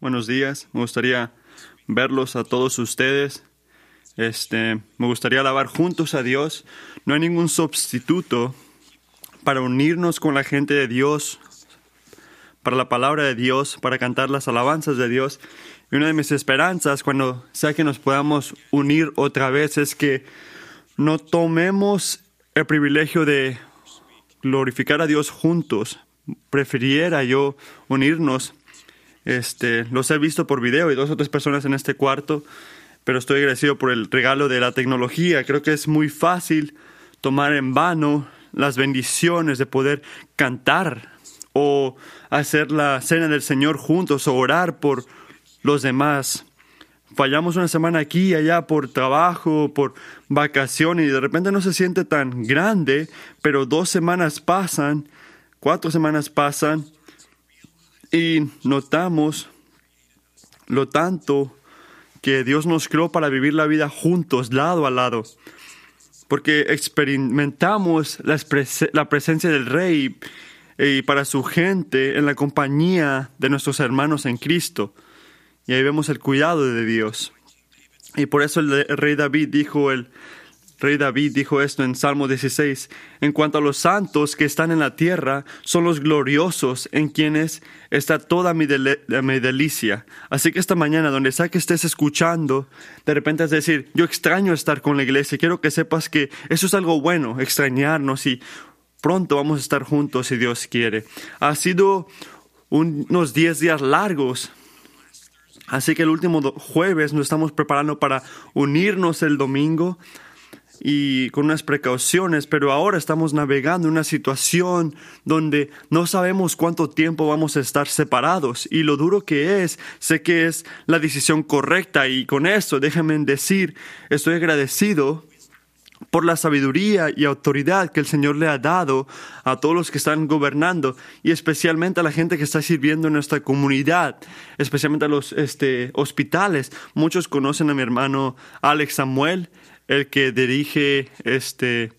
Buenos días. Me gustaría verlos a todos ustedes. Este, me gustaría alabar juntos a Dios. No hay ningún sustituto para unirnos con la gente de Dios, para la palabra de Dios, para cantar las alabanzas de Dios. Y una de mis esperanzas cuando sea que nos podamos unir otra vez es que no tomemos el privilegio de glorificar a Dios juntos. Prefiriera yo unirnos. Este, los he visto por video y dos o tres personas en este cuarto, pero estoy agradecido por el regalo de la tecnología. Creo que es muy fácil tomar en vano las bendiciones de poder cantar o hacer la cena del Señor juntos o orar por los demás. Fallamos una semana aquí y allá por trabajo, por vacaciones y de repente no se siente tan grande, pero dos semanas pasan, cuatro semanas pasan y notamos lo tanto que Dios nos creó para vivir la vida juntos, lado a lado porque experimentamos la, la presencia del Rey y para su gente en la compañía de nuestros hermanos en Cristo. Y ahí vemos el cuidado de Dios. Y por eso el rey David dijo el, rey David dijo esto en Salmo 16, en cuanto a los santos que están en la tierra, son los gloriosos en quienes está toda mi, delicia. Así que esta mañana, donde sea que estés escuchando, de repente es decir, yo extraño estar con la iglesia, quiero que sepas que eso es algo bueno, extrañarnos y pronto vamos a estar juntos si Dios quiere. Ha sido unos 10 días largos. Así que el último jueves nos estamos preparando para unirnos el domingo y con unas precauciones, pero ahora estamos navegando una situación donde no sabemos cuánto tiempo vamos a estar separados y lo duro que es, sé que es la decisión correcta y con eso déjenme decir, estoy agradecido por la sabiduría y autoridad que el Señor le ha dado a todos los que están gobernando y especialmente a la gente que está sirviendo en nuestra comunidad, especialmente a los este, hospitales. Muchos conocen a mi hermano Alex Samuel el que dirige este,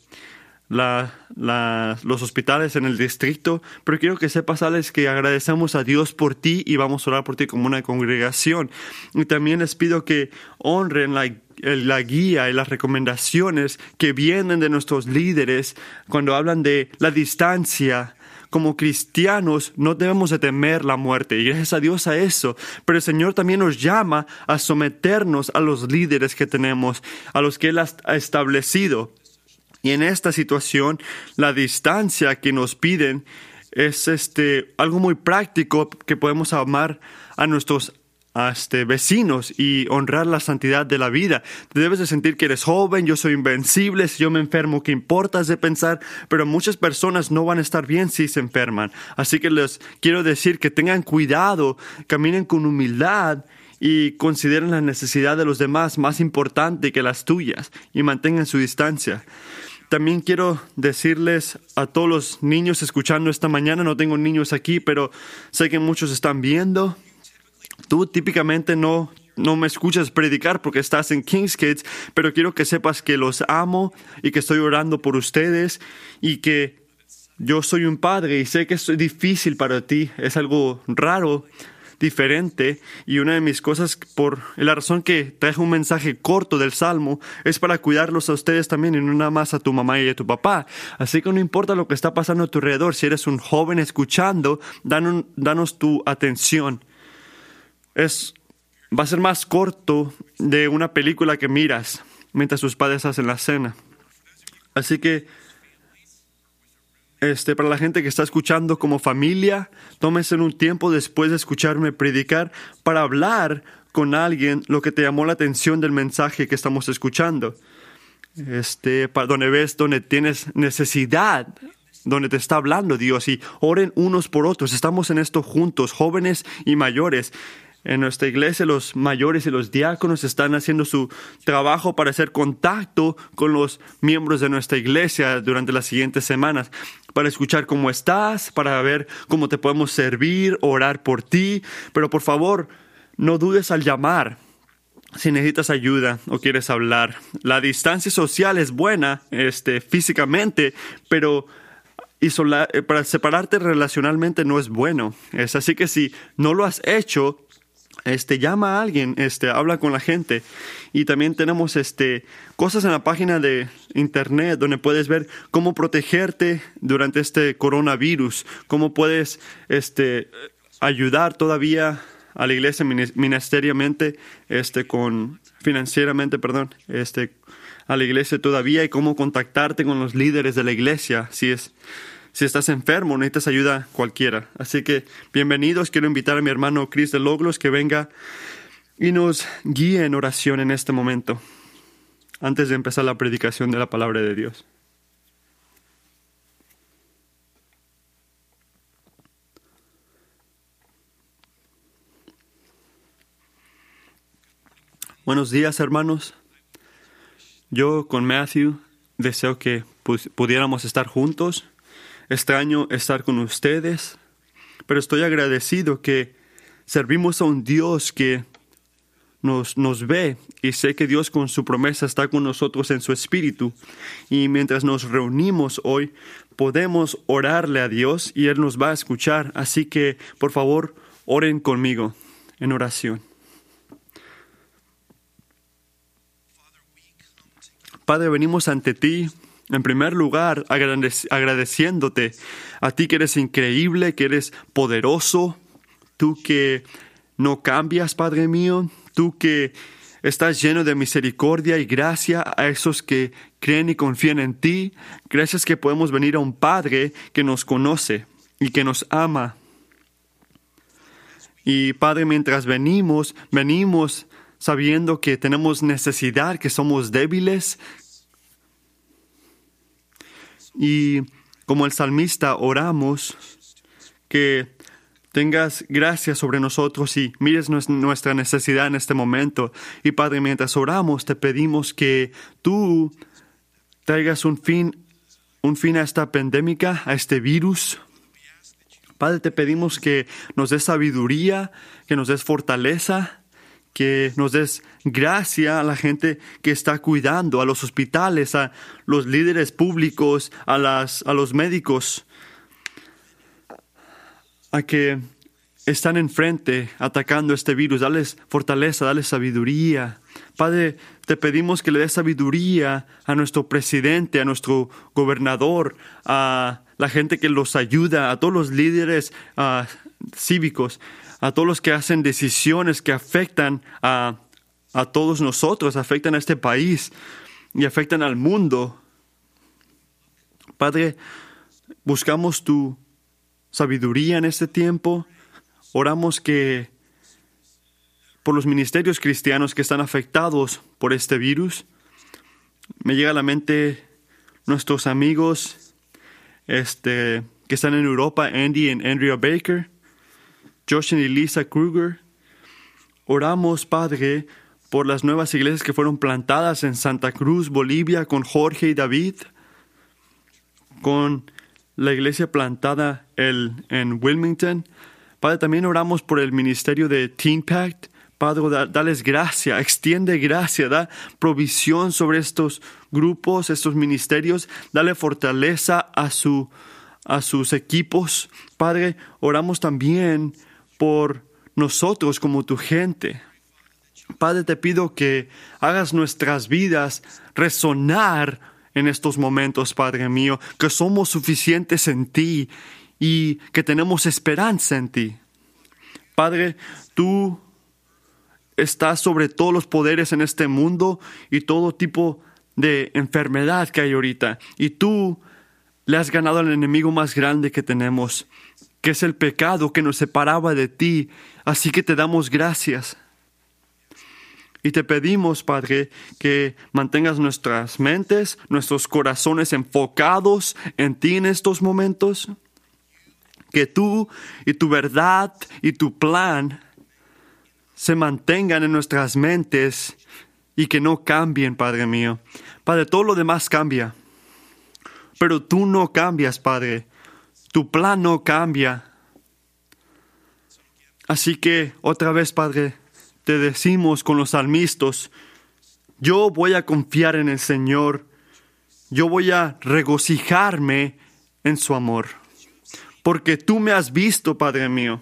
los hospitales en el distrito, pero quiero que sepas, Alex, que agradecemos a Dios por ti y vamos a orar por ti como una congregación. Y también les pido que honren la, la guía y las recomendaciones que vienen de nuestros líderes cuando hablan de la distancia como cristianos no debemos de temer la muerte y gracias a Dios a eso, pero el Señor también nos llama a someternos a los líderes que tenemos, a los que Él ha establecido. Y en esta situación, la distancia que nos piden es este, algo muy práctico que podemos amar a nuestros este, vecinos y honrar la santidad de la vida. Debes de sentir que eres joven, yo soy invencible, si yo me enfermo, ¿qué importa? de pensar, pero muchas personas no van a estar bien si se enferman. Así que les quiero decir que tengan cuidado, caminen con humildad y consideren la necesidad de los demás más importante que las tuyas y mantengan su distancia. También quiero decirles a todos los niños escuchando esta mañana, no tengo niños aquí, pero sé que muchos están viendo Tú típicamente no, no me escuchas predicar porque estás en King's Kids, pero quiero que sepas que los amo y que estoy orando por ustedes y que yo soy un padre y sé que es difícil para ti, es algo raro, diferente y una de mis cosas por la razón que traje un mensaje corto del Salmo es para cuidarlos a ustedes también y no nada más a tu mamá y a tu papá. Así que no importa lo que está pasando a tu alrededor, si eres un joven escuchando, danos tu atención es, va a ser más corto de una película que miras mientras tus padres hacen la cena. Así que, este, para la gente que está escuchando como familia, tómese un tiempo después de escucharme predicar para hablar con alguien lo que te llamó la atención del mensaje que estamos escuchando. Este, para donde ves, donde tienes necesidad, donde te está hablando Dios y oren unos por otros. Estamos en esto juntos, jóvenes y mayores. En nuestra iglesia los mayores y los diáconos están haciendo su trabajo para hacer contacto con los miembros de nuestra iglesia durante las siguientes semanas, para escuchar cómo estás, para ver cómo te podemos servir, orar por ti. Pero por favor, no dudes al llamar. Si necesitas ayuda o quieres hablar, la distancia social es buena, este, físicamente, pero eh, para separarte relacionalmente no es bueno. Es así que si no lo has hecho, este, llama a alguien, este, habla con la gente. Y también tenemos este, cosas en la página de internet donde puedes ver cómo protegerte durante este coronavirus, cómo puedes este, ayudar todavía a la iglesia ministeriamente, este, con, financieramente, perdón, este, a la iglesia todavía y cómo contactarte con los líderes de la iglesia si es si estás enfermo, necesitas ayuda cualquiera. Así que bienvenidos, quiero invitar a mi hermano Chris de Loglos que venga y nos guíe en oración en este momento, antes de empezar la predicación de la palabra de Dios. Buenos días, hermanos. Yo con Matthew deseo que pudiéramos estar juntos extraño estar con ustedes, pero estoy agradecido que servimos a un Dios que nos, nos ve y sé que Dios con su promesa está con nosotros en su espíritu. Y mientras nos reunimos hoy, podemos orarle a Dios y Él nos va a escuchar. Así que, por favor, oren conmigo en oración. Padre, venimos ante ti en primer lugar, agradeciéndote a ti que eres increíble, que eres poderoso, tú que no cambias, Padre mío, tú que estás lleno de misericordia y gracia a esos que creen y confían en ti. Gracias que podemos venir a un Padre que nos conoce y que nos ama. Y Padre, mientras venimos, venimos sabiendo que tenemos necesidad, que somos débiles, y como el salmista oramos que tengas gracia sobre nosotros y mires nuestra necesidad en este momento. Y Padre, mientras oramos, te pedimos que tú traigas un fin, un fin a esta pandemia, a este virus. Padre, te pedimos que nos des sabiduría, que nos des fortaleza, que nos des gracia a la gente que está cuidando, a los hospitales, a los líderes públicos, a, las, a los médicos, a que están enfrente atacando este virus. Dales fortaleza, dales sabiduría. Padre, te pedimos que le des sabiduría a nuestro presidente, a nuestro gobernador, a la gente que los ayuda, a todos los líderes uh, cívicos a todos los que hacen decisiones que afectan a, a todos nosotros, afectan a este país y afectan al mundo. Padre, buscamos tu sabiduría en este tiempo. Oramos que por los ministerios cristianos que están afectados por este virus, me llega a la mente nuestros amigos este, que están en Europa, Andy y Andrea Baker, Josh y Lisa Kruger. Oramos, Padre, por las nuevas iglesias que fueron plantadas en Santa Cruz, Bolivia, con Jorge y David, con la iglesia plantada en Wilmington. Padre, también oramos por el ministerio de Teen Pact. Padre, dales gracia, extiende gracia, da provisión sobre estos grupos, estos ministerios, dale fortaleza a, su, a sus equipos. Padre, oramos también por nosotros como tu gente. Padre, te pido que hagas nuestras vidas resonar en estos momentos, Padre mío, que somos suficientes en ti y que tenemos esperanza en ti. Padre, tú estás sobre todos los poderes en este mundo y todo tipo de enfermedad que hay ahorita. Y tú le has ganado al enemigo más grande que tenemos que es el pecado que nos separaba de ti. Así que te damos gracias. Y te pedimos, Padre, que mantengas nuestras mentes, nuestros corazones enfocados en ti en estos momentos. Que tú y tu verdad y tu plan se mantengan en nuestras mentes y que no cambien, Padre mío. Padre, todo lo demás cambia. Pero tú no cambias, Padre. Tu plan no cambia. Así que otra vez, Padre, te decimos con los salmistas, yo voy a confiar en el Señor, yo voy a regocijarme en su amor, porque tú me has visto, Padre mío.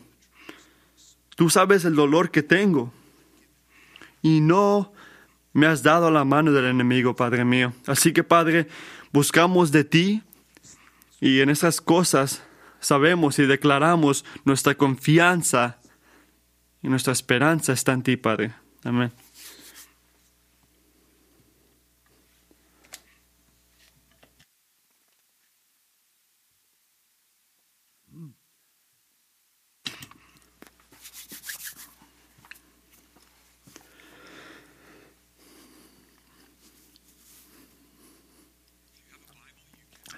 Tú sabes el dolor que tengo. Y no me has dado la mano del enemigo, Padre mío. Así que, Padre, buscamos de ti y en esas cosas sabemos y declaramos nuestra confianza y nuestra esperanza está en ti, Padre. Amén.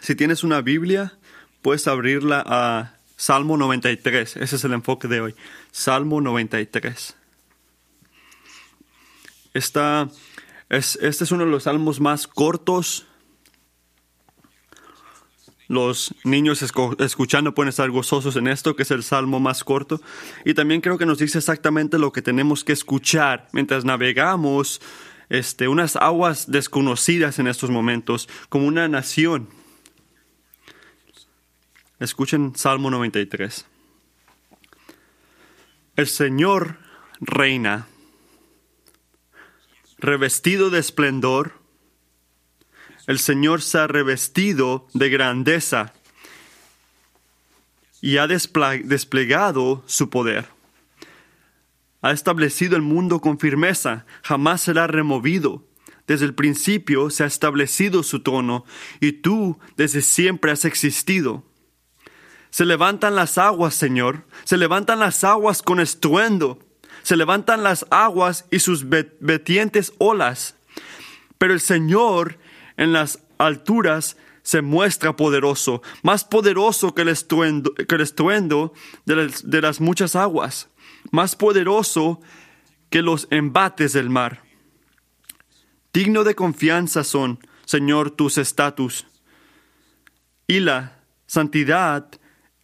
Si tienes una Biblia, puedes abrirla a Salmo 93. Ese es el enfoque de hoy. Salmo 93. Esta, es, este es uno de los salmos más cortos. Los niños escuchando pueden estar gozosos en esto, que es el salmo más corto. Y también creo que nos dice exactamente lo que tenemos que escuchar mientras navegamos este, unas aguas desconocidas en estos momentos, como una nación Escuchen Salmo 93. El Señor reina, revestido de esplendor. El Señor se ha revestido de grandeza y ha desplegado su poder. Ha establecido el mundo con firmeza, jamás será removido. Desde el principio se ha establecido su trono y tú desde siempre has existido. Se levantan las aguas, Señor. Se levantan las aguas con estruendo. Se levantan las aguas y sus betientes olas. Pero el Señor en las alturas se muestra poderoso, más poderoso que el estruendo, que el estruendo de, las, de las muchas aguas, más poderoso que los embates del mar. Digno de confianza son, Señor, tus estatus. Y la santidad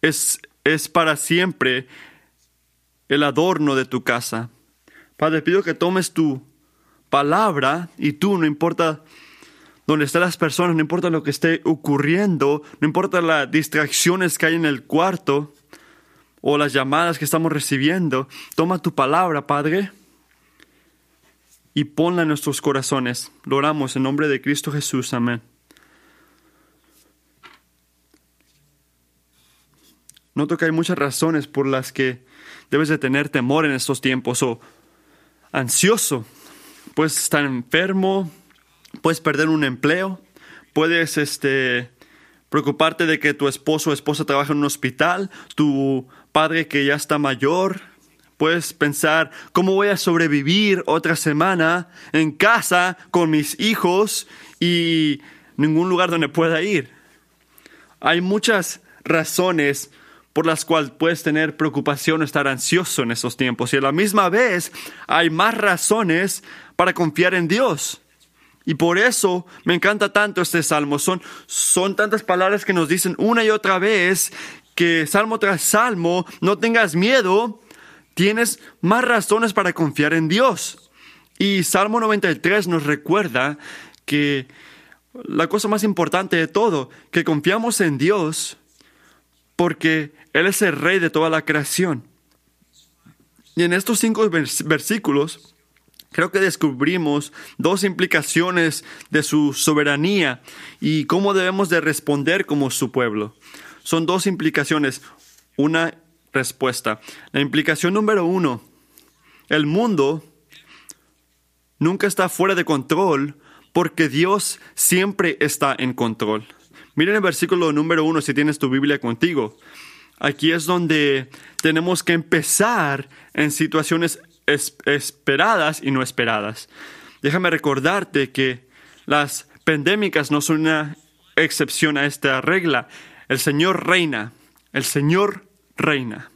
es, es para siempre el adorno de tu casa. Padre, pido que tomes tu palabra y tú, no importa dónde estén las personas, no importa lo que esté ocurriendo, no importa las distracciones que hay en el cuarto o las llamadas que estamos recibiendo, toma tu palabra, Padre, y ponla en nuestros corazones. Lo oramos en nombre de Cristo Jesús. Amén. Noto que hay muchas razones por las que debes de tener temor en estos tiempos o ansioso. Puedes estar enfermo, puedes perder un empleo, puedes este, preocuparte de que tu esposo o esposa trabaja en un hospital, tu padre que ya está mayor. Puedes pensar, ¿cómo voy a sobrevivir otra semana en casa con mis hijos y ningún lugar donde pueda ir? Hay muchas razones por las cuales puedes tener preocupación o estar ansioso en estos tiempos. Y a la misma vez hay más razones para confiar en Dios. Y por eso me encanta tanto este salmo. Son, son tantas palabras que nos dicen una y otra vez que salmo tras salmo, no tengas miedo, tienes más razones para confiar en Dios. Y Salmo 93 nos recuerda que la cosa más importante de todo, que confiamos en Dios porque Él es el rey de toda la creación. Y en estos cinco versículos creo que descubrimos dos implicaciones de su soberanía y cómo debemos de responder como su pueblo. Son dos implicaciones, una respuesta. La implicación número uno, el mundo nunca está fuera de control porque Dios siempre está en control. Miren el versículo número uno si tienes tu Biblia contigo. Aquí es donde tenemos que empezar en situaciones esperadas y no esperadas. Déjame recordarte que las pandémicas no son una excepción a esta regla. El Señor reina. El Señor reina.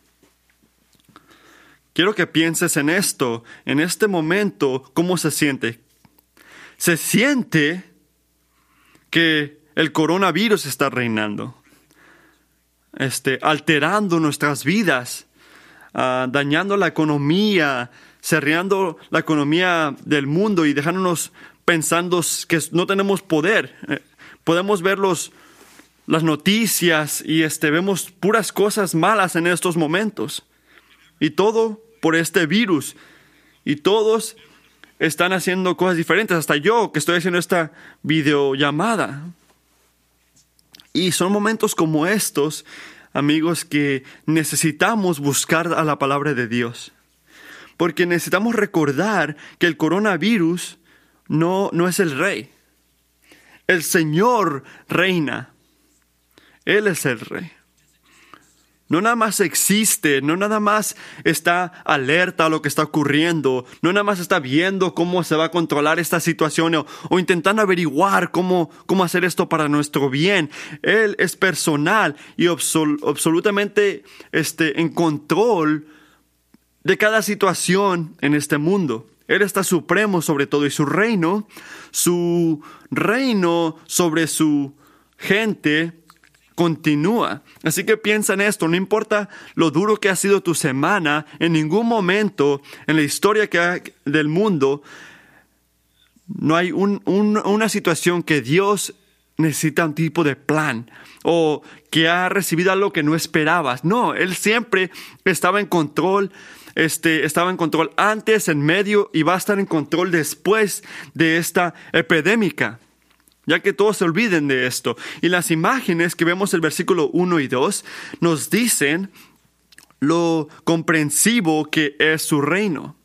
Quiero que pienses en esto, en este momento, cómo se siente. Se siente que el coronavirus está reinando, este, alterando nuestras vidas, ah, dañando la economía, cerrando la economía del mundo y dejándonos pensando que no tenemos poder. Eh, podemos ver los, las noticias y este, vemos puras cosas malas en estos momentos. Y todo por este virus. Y todos están haciendo cosas diferentes, hasta yo que estoy haciendo esta videollamada. Y son momentos como estos, amigos, que necesitamos buscar a la palabra de Dios. Porque necesitamos recordar que el coronavirus no, no es el rey. El Señor reina. Él es el rey. No nada más existe, no nada más está alerta a lo que está ocurriendo, no nada más está viendo cómo se va a controlar esta situación o, intentando averiguar cómo, cómo hacer esto para nuestro bien. Él es personal y absolutamente este, en control de cada situación en este mundo. Él está supremo sobre todo y su reino, su reino sobre su gente continúa. Así que piensa en esto, no importa lo duro que ha sido tu semana, en ningún momento en la historia que del mundo no hay una situación que Dios necesita un tipo de plan o que ha recibido algo que no esperabas. No, Él siempre estaba en control. Este, estaba en control antes, en medio y va a estar en control después de esta epidémica ya que todos se olviden de esto. Y las imágenes que vemos en el versículo 1 y 2 nos dicen lo comprensivo que es su reino.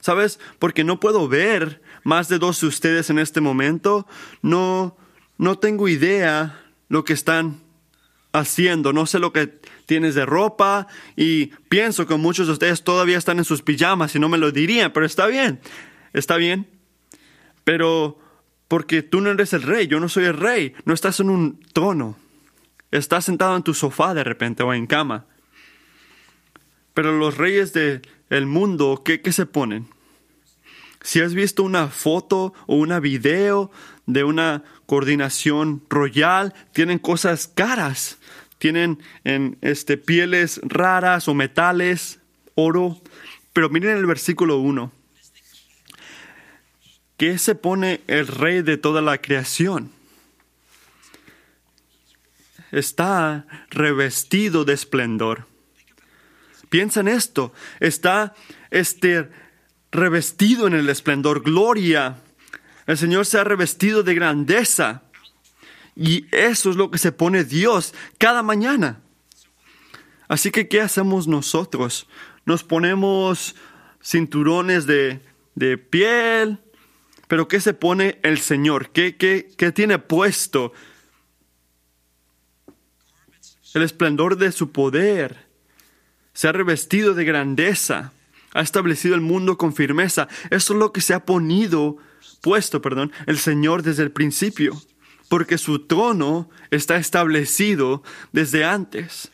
¿Sabes? Porque no puedo ver más de dos de ustedes en este momento. No, no tengo idea lo que están haciendo. No sé lo que tienes de ropa y pienso que muchos de ustedes todavía están en sus pijamas y no me lo dirían, pero está bien. Está bien. Pero porque tú no eres el rey, yo no soy el rey, no estás en un trono, estás sentado en tu sofá de repente o en cama. Pero los reyes del mundo, ¿qué, ¿qué se ponen? Si has visto una foto o una video de una coordinación royal, tienen cosas caras, tienen en este, pieles raras o metales, oro. Pero miren el versículo 1 ¿Qué se pone el rey de toda la creación? Está revestido de esplendor. Piensa en esto. Está este, revestido en el esplendor, gloria. El Señor se ha revestido de grandeza. Y eso es lo que se pone Dios cada mañana. Así que, ¿qué hacemos nosotros? Nos ponemos cinturones de, de piel, pero ¿qué se pone el Señor? ¿Qué, qué, qué tiene puesto? El esplendor de su poder. Se ha revestido de grandeza. Ha establecido el mundo con firmeza. Eso es lo que se ha ponido, puesto, perdón, el Señor desde el principio. Porque su trono está establecido desde antes.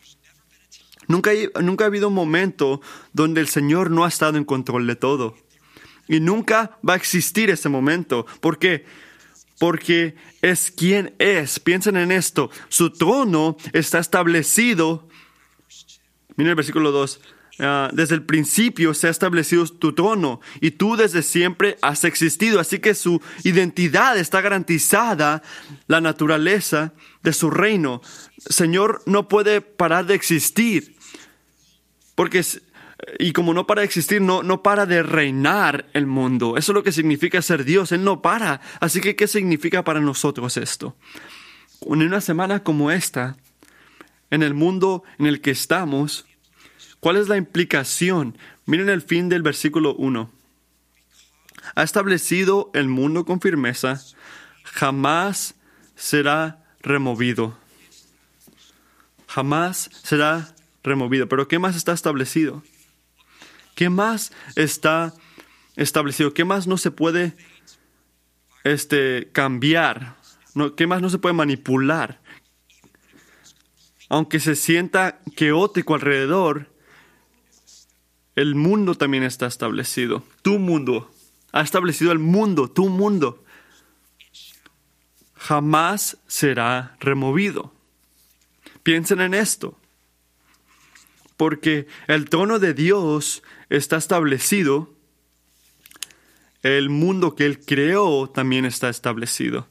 Nunca, nunca ha habido un momento donde el Señor no ha estado en control de todo. Y nunca va a existir ese momento. ¿Por qué? Porque es quien es. Piensen en esto. Su trono está establecido. Miren el versículo 2. Ah, desde el principio se ha establecido tu trono y tú desde siempre has existido. Así que su identidad está garantizada, la naturaleza de su reino. Señor no puede parar de existir. Porque y como no para de existir, no, no para de reinar el mundo. Eso es lo que significa ser Dios. Él no para. Así que, ¿qué significa para nosotros esto? En una semana como esta, en el mundo en el que estamos, ¿cuál es la implicación? Miren el fin del versículo 1. Ha establecido el mundo con firmeza, jamás será removido. Jamás será removido. Pero ¿qué más está establecido? ¿Qué más está establecido? ¿Qué más no se puede este, cambiar? ¿Qué más no se puede manipular? Aunque se sienta caótico alrededor, el mundo también está establecido. Tu mundo. Ha establecido el mundo, tu mundo. Jamás será removido. Piensen en esto porque el trono de Dios está establecido, el mundo que Él creó también está establecido.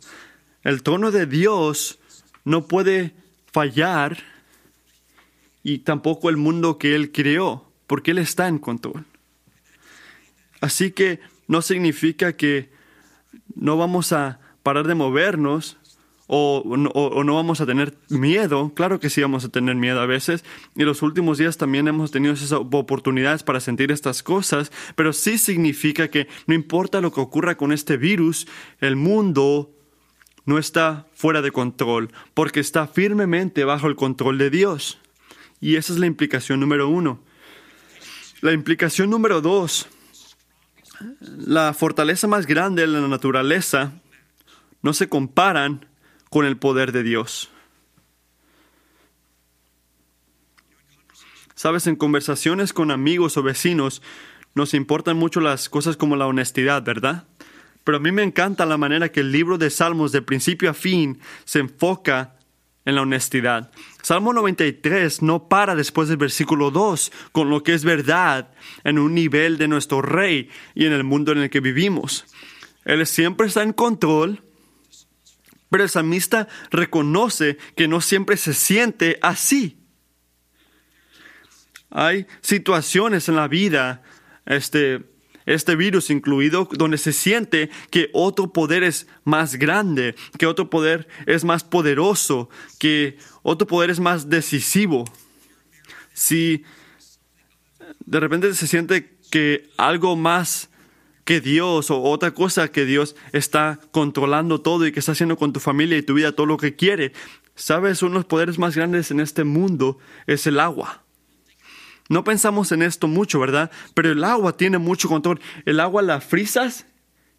El trono de Dios no puede fallar y tampoco el mundo que Él creó. porque Él está en control. Así que no significa que no vamos a parar de movernos o, no vamos a tener miedo. Claro que sí vamos a tener miedo a veces. Y los últimos días también hemos tenido esas oportunidades para sentir estas cosas. Pero sí significa que no importa lo que ocurra con este virus, el mundo no está fuera de control, porque está firmemente bajo el control de Dios. Y esa es la implicación número uno. La implicación número dos, la fortaleza más grande de la naturaleza no se comparan con el poder de Dios. Sabes, en conversaciones con amigos o vecinos nos importan mucho las cosas como la honestidad, ¿verdad? Pero a mí me encanta la manera que el libro de Salmos de principio a fin se enfoca en la honestidad. Salmo 93 no para después del versículo 2 con lo que es verdad en un nivel de nuestro rey y en el mundo en el que vivimos. Él siempre está en control, pero el salmista reconoce que no siempre se siente así. Hay situaciones en la vida, este, este virus incluido, donde se siente que otro poder es más grande, que otro poder es más poderoso, que otro poder es más decisivo. Si de repente se siente que algo más que Dios o otra cosa que Dios está controlando todo y que está haciendo con tu familia y tu vida todo lo que quiere. Sabes, uno de los poderes más grandes en este mundo es el agua. No pensamos en esto mucho, ¿verdad? Pero el agua tiene mucho control. El agua la frisas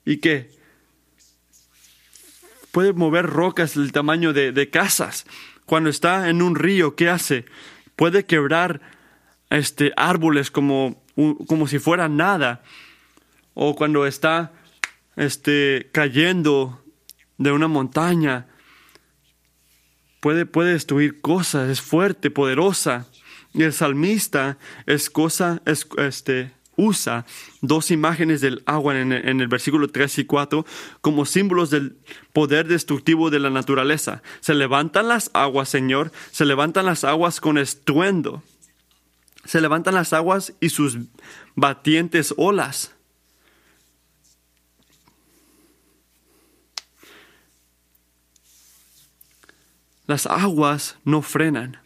y qué? Puede mover rocas del tamaño de, casas. Cuando está en un río, ¿qué hace? Puede quebrar este, árboles como, como si fuera nada o cuando está este, cayendo de una montaña. Puede, puede destruir cosas, es fuerte, poderosa. Y el salmista es cosa, es, este, usa dos imágenes del agua en, en, el versículo 3 y 4 como símbolos del poder destructivo de la naturaleza. Se levantan las aguas, Señor, se levantan las aguas con estruendo. Se levantan las aguas y sus batientes olas. Las aguas no frenan.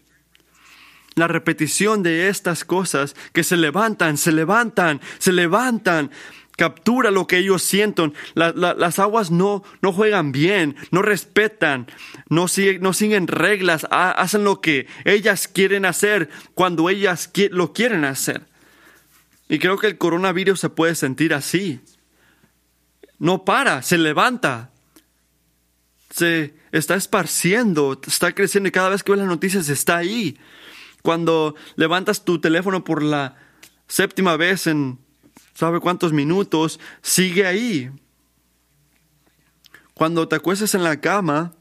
La repetición de estas cosas que se levantan, se levantan, se levantan, captura lo que ellos sienten. las aguas no, no juegan bien, no respetan, no, no siguen reglas, hacen lo que ellas quieren hacer cuando ellas lo quieren hacer. Y creo que el coronavirus se puede sentir así. No para, se levanta, se está esparciendo, está creciendo y cada vez que ves las noticias está ahí. Cuando levantas tu teléfono por la séptima vez en sabe cuántos minutos, sigue ahí. Cuando te acuestas en la cama,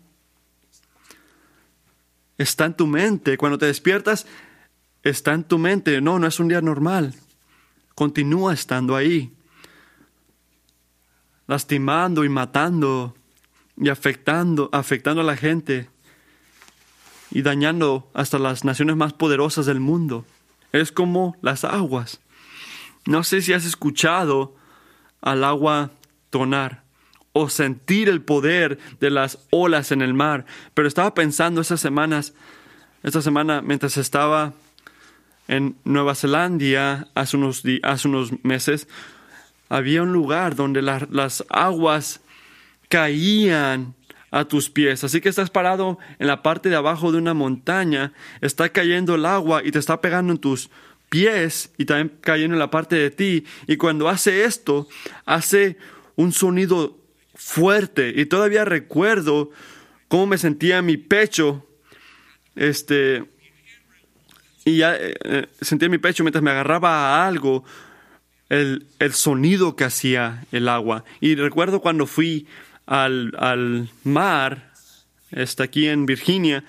está en tu mente. Cuando te despiertas, está en tu mente. No, no es un día normal. Continúa estando ahí, lastimando y matando y afectando, afectando a la gente y dañando hasta las naciones más poderosas del mundo. Es como las aguas. No sé si has escuchado al agua tonar o sentir el poder de las olas en el mar, pero estaba pensando estas semanas, esta semana mientras estaba en Nueva Zelanda hace unos, hace unos meses, había un lugar donde las aguas caían a tus pies. Así que estás parado en la parte de abajo de una montaña, está cayendo el agua y te está pegando en tus pies y también cayendo en la parte de ti. Y cuando hace esto, hace un sonido fuerte. Y todavía recuerdo cómo me sentía en mi pecho. Este. Y ya eh, eh, sentía en mi pecho mientras me agarraba a algo. El, el sonido que hacía el agua. Y recuerdo cuando fui al, mar, está aquí en Virginia,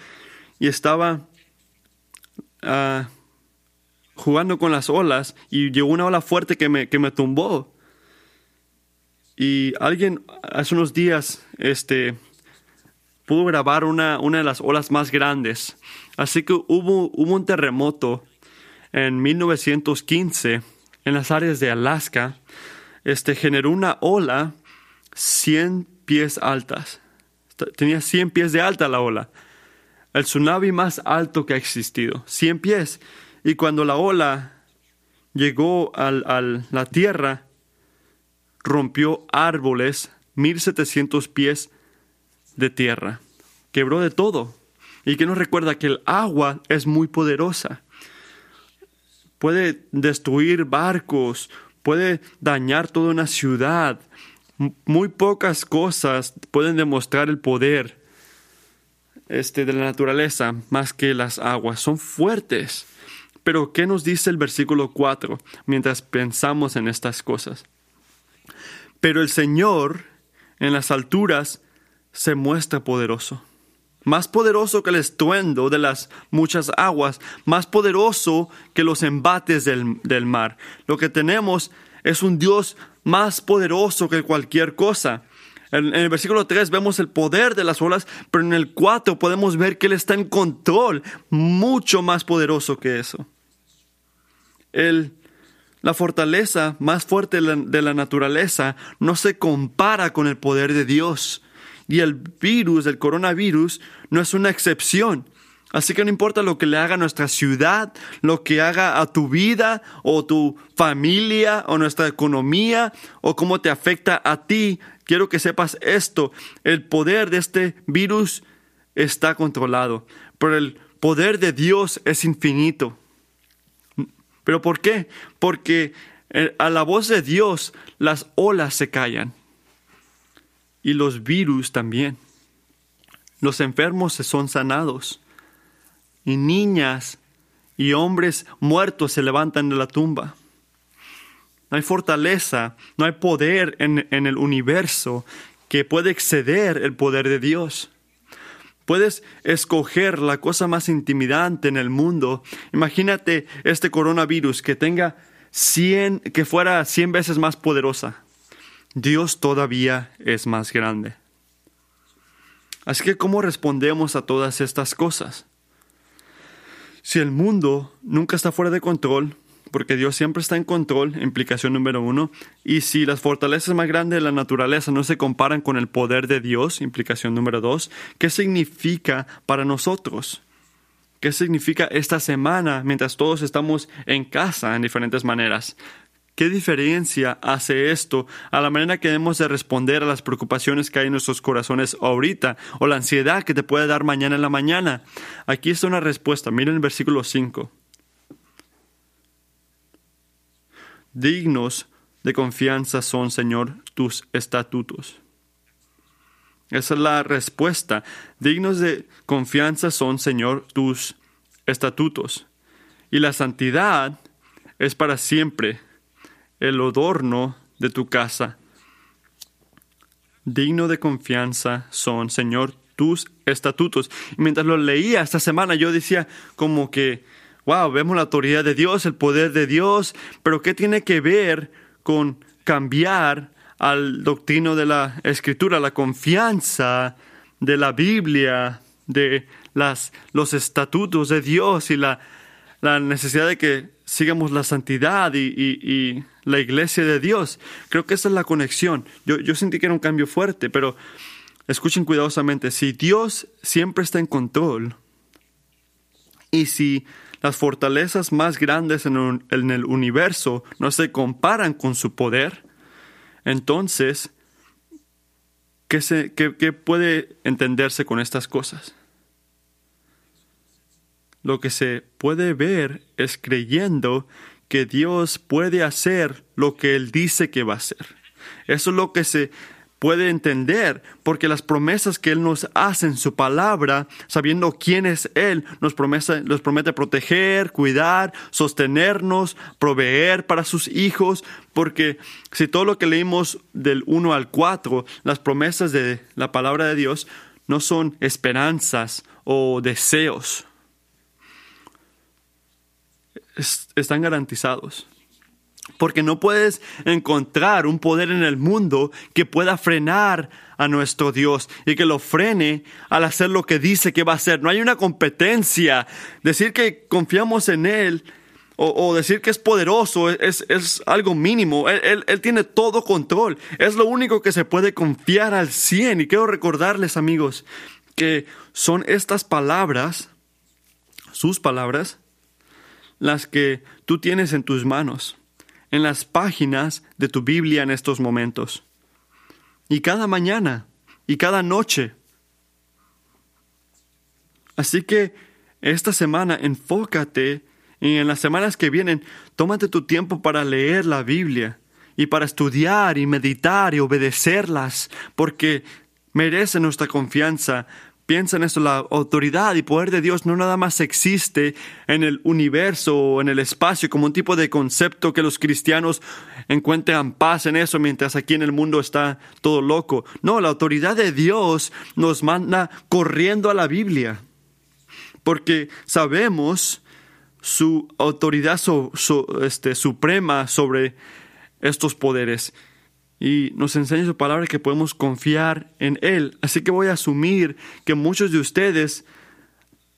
y estaba ah, jugando con las olas y llegó una ola fuerte que me, que me tumbó. Y alguien hace unos días este, pudo grabar una, una de las olas más grandes. Así que hubo, hubo un terremoto en 1915 en las áreas de Alaska, este, generó una ola 100 pies altas. Tenía 100 pies de alta la ola. El tsunami más alto que ha existido, 100 pies. Y cuando la ola llegó a la tierra, rompió árboles 1700 pies de tierra. Quebró de todo. Y que nos recuerda que el agua es muy poderosa. Puede destruir barcos, puede dañar toda una ciudad. Muy pocas cosas pueden demostrar el poder este, de la naturaleza más que las aguas. Son fuertes. Pero ¿qué nos dice el versículo 4 mientras pensamos en estas cosas? Pero el Señor en las alturas se muestra poderoso. Más poderoso que el estruendo de las muchas aguas, más poderoso que los embates del, del mar. Lo que tenemos es un Dios más poderoso que cualquier cosa. En, el versículo 3 vemos el poder de las olas, pero en el 4 podemos ver que Él está en control, mucho más poderoso que eso. El, la fortaleza más fuerte de la, naturaleza no se compara con el poder de Dios. Y el virus, el coronavirus, no es una excepción. Así que no importa lo que le haga a nuestra ciudad, lo que haga a tu vida o tu familia o nuestra economía o cómo te afecta a ti, quiero que sepas esto. El poder de este virus está controlado, pero el poder de Dios es infinito. ¿Pero por qué? Porque eh, a la voz de Dios las olas se callan y los virus también. Los enfermos se son sanados y niñas y hombres muertos se levantan de la tumba. No hay fortaleza, no hay poder en, en el universo que puede exceder el poder de Dios. Puedes escoger la cosa más intimidante en el mundo. Imagínate este coronavirus que tenga 100, que fuera 100 veces más poderosa. Dios todavía es más grande. Así que, ¿cómo respondemos a todas estas cosas? Si el mundo nunca está fuera de control, porque Dios siempre está en control, implicación número uno. Y si las fortalezas más grandes de la naturaleza no se comparan con el poder de Dios, implicación número dos, ¿qué significa para nosotros? ¿Qué significa esta semana mientras todos estamos en casa en diferentes maneras? ¿Qué diferencia hace esto a la manera que debemos de responder a las preocupaciones que hay en nuestros corazones ahorita o la ansiedad que te puede dar mañana en la mañana? Aquí está una respuesta. Miren el versículo 5. Dignos de confianza son, Señor, tus estatutos. Esa es la respuesta. Dignos de confianza son, Señor, tus estatutos. Y la santidad es para siempre el adorno de tu casa. Digno de confianza son, Señor, tus estatutos. Mientras lo leía esta semana, yo decía como que wow, vemos la autoridad de Dios, el poder de Dios, pero ¿qué tiene que ver con cambiar al doctrino de la escritura, la confianza de la Biblia, de las, los estatutos de Dios y la, la necesidad de que sigamos la santidad y, la iglesia de Dios. Creo que esa es la conexión. Yo, yo sentí que era un cambio fuerte, pero escuchen cuidadosamente, si Dios siempre está en control y si las fortalezas más grandes en, el universo no se comparan con su poder, entonces, ¿qué, se, qué puede entenderse con estas cosas? Lo que se puede ver es creyendo que Dios puede hacer lo que Él dice que va a hacer. Eso es lo que se puede entender, porque las promesas que Él nos hace en su palabra, sabiendo quién es Él, nos, promete, nos promete proteger, cuidar, sostenernos, proveer para sus hijos, porque si todo lo que leímos del 1 al 4, las promesas de la palabra de Dios, no son esperanzas o deseos, están garantizados. Porque no puedes encontrar un poder en el mundo que pueda frenar a nuestro Dios y que lo frene al hacer lo que dice que va a hacer. No hay una competencia. Decir que confiamos en Él o, decir que es poderoso es, es algo mínimo. Él, él, tiene todo control. Es lo único que se puede confiar al 100. Y quiero recordarles, amigos, que son estas palabras, sus palabras, las que tú tienes en tus manos, en las páginas de tu Biblia en estos momentos. Y cada mañana, y cada noche. Así que esta semana enfócate y en las semanas que vienen, tómate tu tiempo para leer la Biblia y para estudiar y meditar y obedecerlas, porque merece nuestra confianza. Piensa en esto, la autoridad y poder de Dios no nada más existe en el universo o en el espacio como un tipo de concepto que los cristianos encuentran paz en eso mientras aquí en el mundo está todo loco. No, la autoridad de Dios nos manda corriendo a la Biblia, porque sabemos su autoridad este, suprema sobre estos poderes. Y nos enseña su palabra que podemos confiar en Él. Así que voy a asumir que muchos de ustedes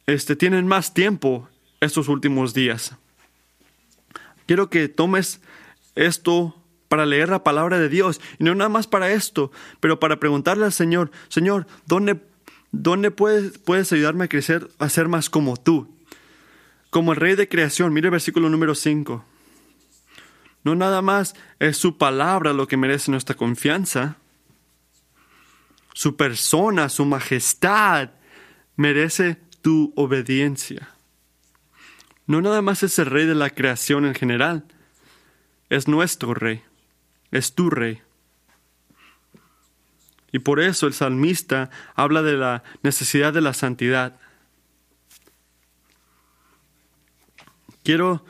este, tienen más tiempo estos últimos días. Quiero que tomes esto para leer la palabra de Dios. Y no nada más para esto, pero para preguntarle al Señor, Señor, ¿dónde, dónde puedes, puedes ayudarme a crecer, a ser más como tú? como el rey de creación. Mire el versículo número 5. No nada más es su palabra lo que merece nuestra confianza. Su persona, su majestad merece tu obediencia. No nada más es el rey de la creación en general. Es nuestro rey. Es tu rey. Y por eso el salmista habla de la necesidad de la santidad. quiero,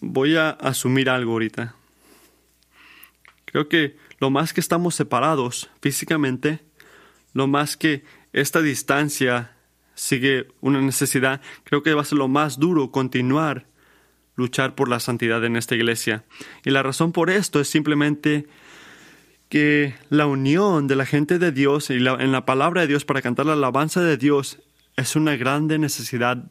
voy a asumir algo ahorita. Creo que lo más que estamos separados físicamente, lo más que esta distancia sigue una necesidad, creo que va a ser lo más duro continuar luchar por la santidad en esta iglesia. Y la razón por esto es simplemente que la unión de la gente de Dios y en la palabra de Dios para cantar la alabanza de Dios es una grande necesidad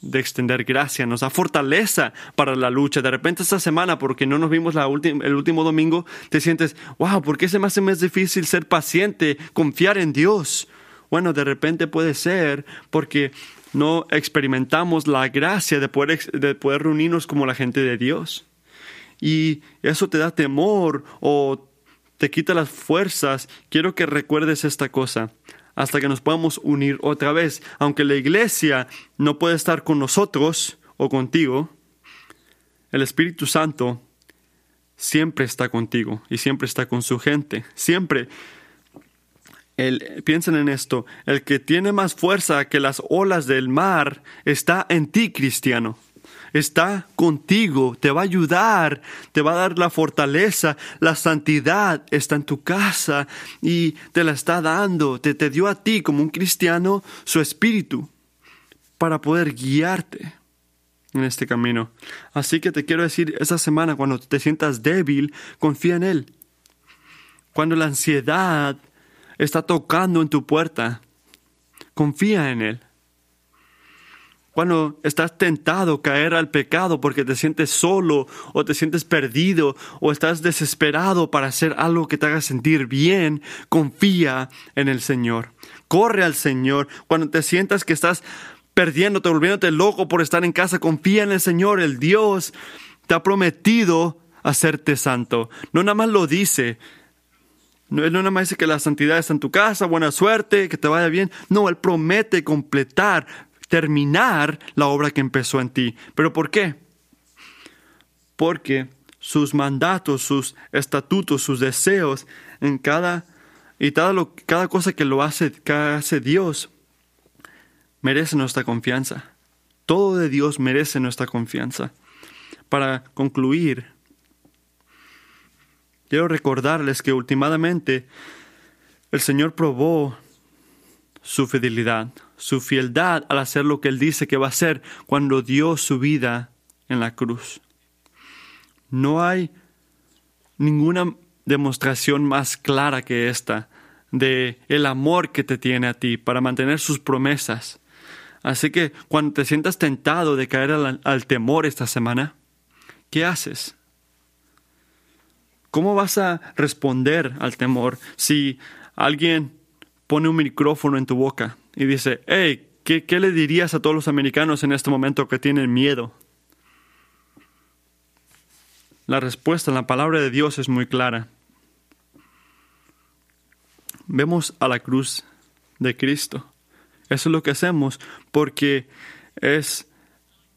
de extender gracia, nos da fortaleza para la lucha. De repente esta semana, porque no nos vimos la el último domingo, te sientes, wow, ¿por qué se me hace más difícil ser paciente, confiar en Dios? Bueno, de repente puede ser porque no experimentamos la gracia de poder, de poder reunirnos como la gente de Dios. Y eso te da temor o te quita las fuerzas. Quiero que recuerdes esta cosa hasta que nos podamos unir otra vez. Aunque la iglesia no puede estar con nosotros o contigo, el Espíritu Santo siempre está contigo y siempre está con su gente. Siempre. El, piensen en esto, el que tiene más fuerza que las olas del mar está en ti, cristiano está contigo, te va a ayudar, te va a dar la fortaleza, la santidad está en tu casa y te la está dando, te, te dio a ti como un cristiano su espíritu para poder guiarte en este camino. Así que te quiero decir, esta semana cuando te sientas débil, confía en Él. Cuando la ansiedad está tocando en tu puerta, confía en Él. Cuando estás tentado a caer al pecado porque te sientes solo o te sientes perdido o estás desesperado para hacer algo que te haga sentir bien, confía en el Señor. Corre al Señor. Cuando te sientas que estás perdiéndote, volviéndote loco por estar en casa, confía en el Señor. El Dios te ha prometido hacerte santo. No nada más lo dice, no, él no nada más dice que la santidad está en tu casa, buena suerte, que te vaya bien. No, Él promete completar terminar la obra que empezó en ti. ¿Pero por qué? Porque sus mandatos, sus estatutos, sus deseos en cada y cada, lo, cada cosa que lo hace, que hace Dios merece nuestra confianza. Todo de Dios merece nuestra confianza. Para concluir, quiero recordarles que últimamente el Señor probó su fidelidad, su fieldad al hacer lo que Él dice que va a hacer cuando dio su vida en la cruz. No hay ninguna demostración más clara que esta de el amor que te tiene a ti para mantener sus promesas. Así que cuando te sientas tentado de caer al, al temor esta semana, ¿qué haces? ¿Cómo vas a responder al temor si alguien pone un micrófono en tu boca y dice, hey, ¿qué, ¿qué, le dirías a todos los americanos en este momento que tienen miedo? La respuesta en la palabra de Dios es muy clara. Vemos a la cruz de Cristo. Eso es lo que hacemos porque es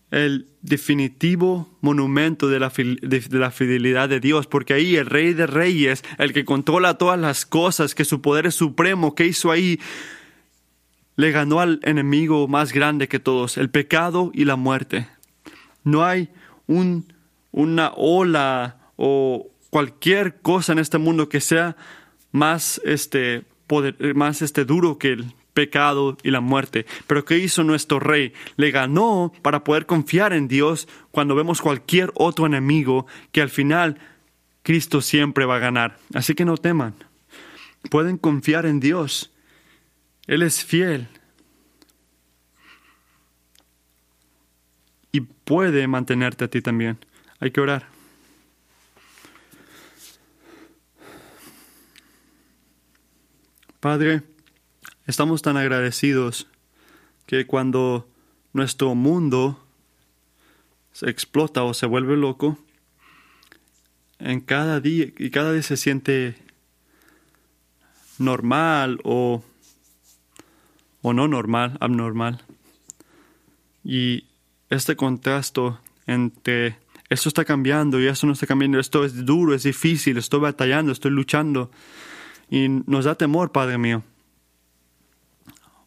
el definitivo monumento de la, de la, fidelidad de Dios, porque ahí el Rey de Reyes, el que controla todas las cosas, que su poder es supremo, que hizo ahí, le ganó al enemigo más grande que todos, el pecado y la muerte. No hay un, una ola o cualquier cosa en este mundo que sea más este, poder, más este duro que el pecado y la muerte. Pero ¿qué hizo nuestro rey? Le ganó para poder confiar en Dios cuando vemos cualquier otro enemigo que al final Cristo siempre va a ganar. Así que no teman. Pueden confiar en Dios. Él es fiel. Y puede mantenerte a ti también. Hay que orar. Padre, Estamos tan agradecidos que cuando nuestro mundo se explota o se vuelve loco, en cada día y cada día se siente normal o, o no normal, abnormal. Y este contraste entre esto está cambiando y esto no está cambiando, esto es duro, es difícil, estoy batallando, estoy luchando. Y nos da temor, Padre mío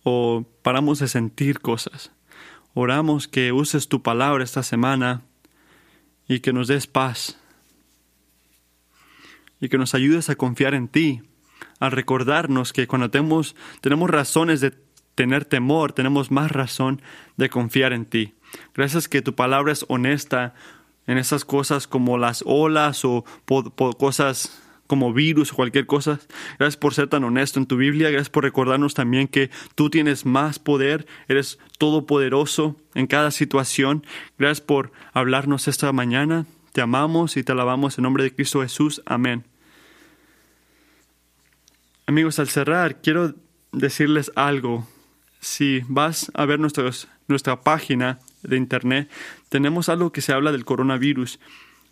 o paramos de sentir cosas. Oramos que uses tu palabra esta semana y que nos des paz y que nos ayudes a confiar en ti, a recordarnos que cuando tenemos, tenemos razones de tener temor, tenemos más razón de confiar en ti. Gracias que tu palabra es honesta en esas cosas como las olas o cosas como virus o cualquier cosa. Gracias por ser tan honesto en tu Biblia. Gracias por recordarnos también que tú tienes más poder, eres todopoderoso en cada situación. Gracias por hablarnos esta mañana. Te amamos y te alabamos en nombre de Cristo Jesús. Amén. Amigos, al cerrar, quiero decirles algo. Si vas a ver nuestros, nuestra página de internet, tenemos algo que se habla del coronavirus.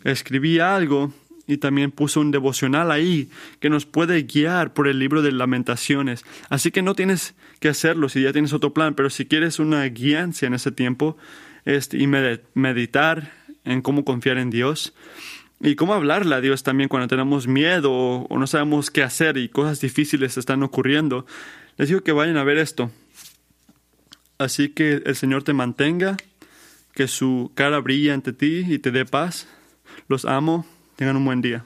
Escribí algo y también puso un devocional ahí que nos puede guiar por el libro de lamentaciones. Así que no tienes que hacerlo si ya tienes otro plan, pero si quieres una guiancia en ese tiempo este, y meditar en cómo confiar en Dios y cómo hablarle a Dios también cuando tenemos miedo o no sabemos qué hacer y cosas difíciles están ocurriendo, les digo que vayan a ver esto. Así que el Señor te mantenga, que su cara brille ante ti y te dé paz. Los amo. Tengan un buen día.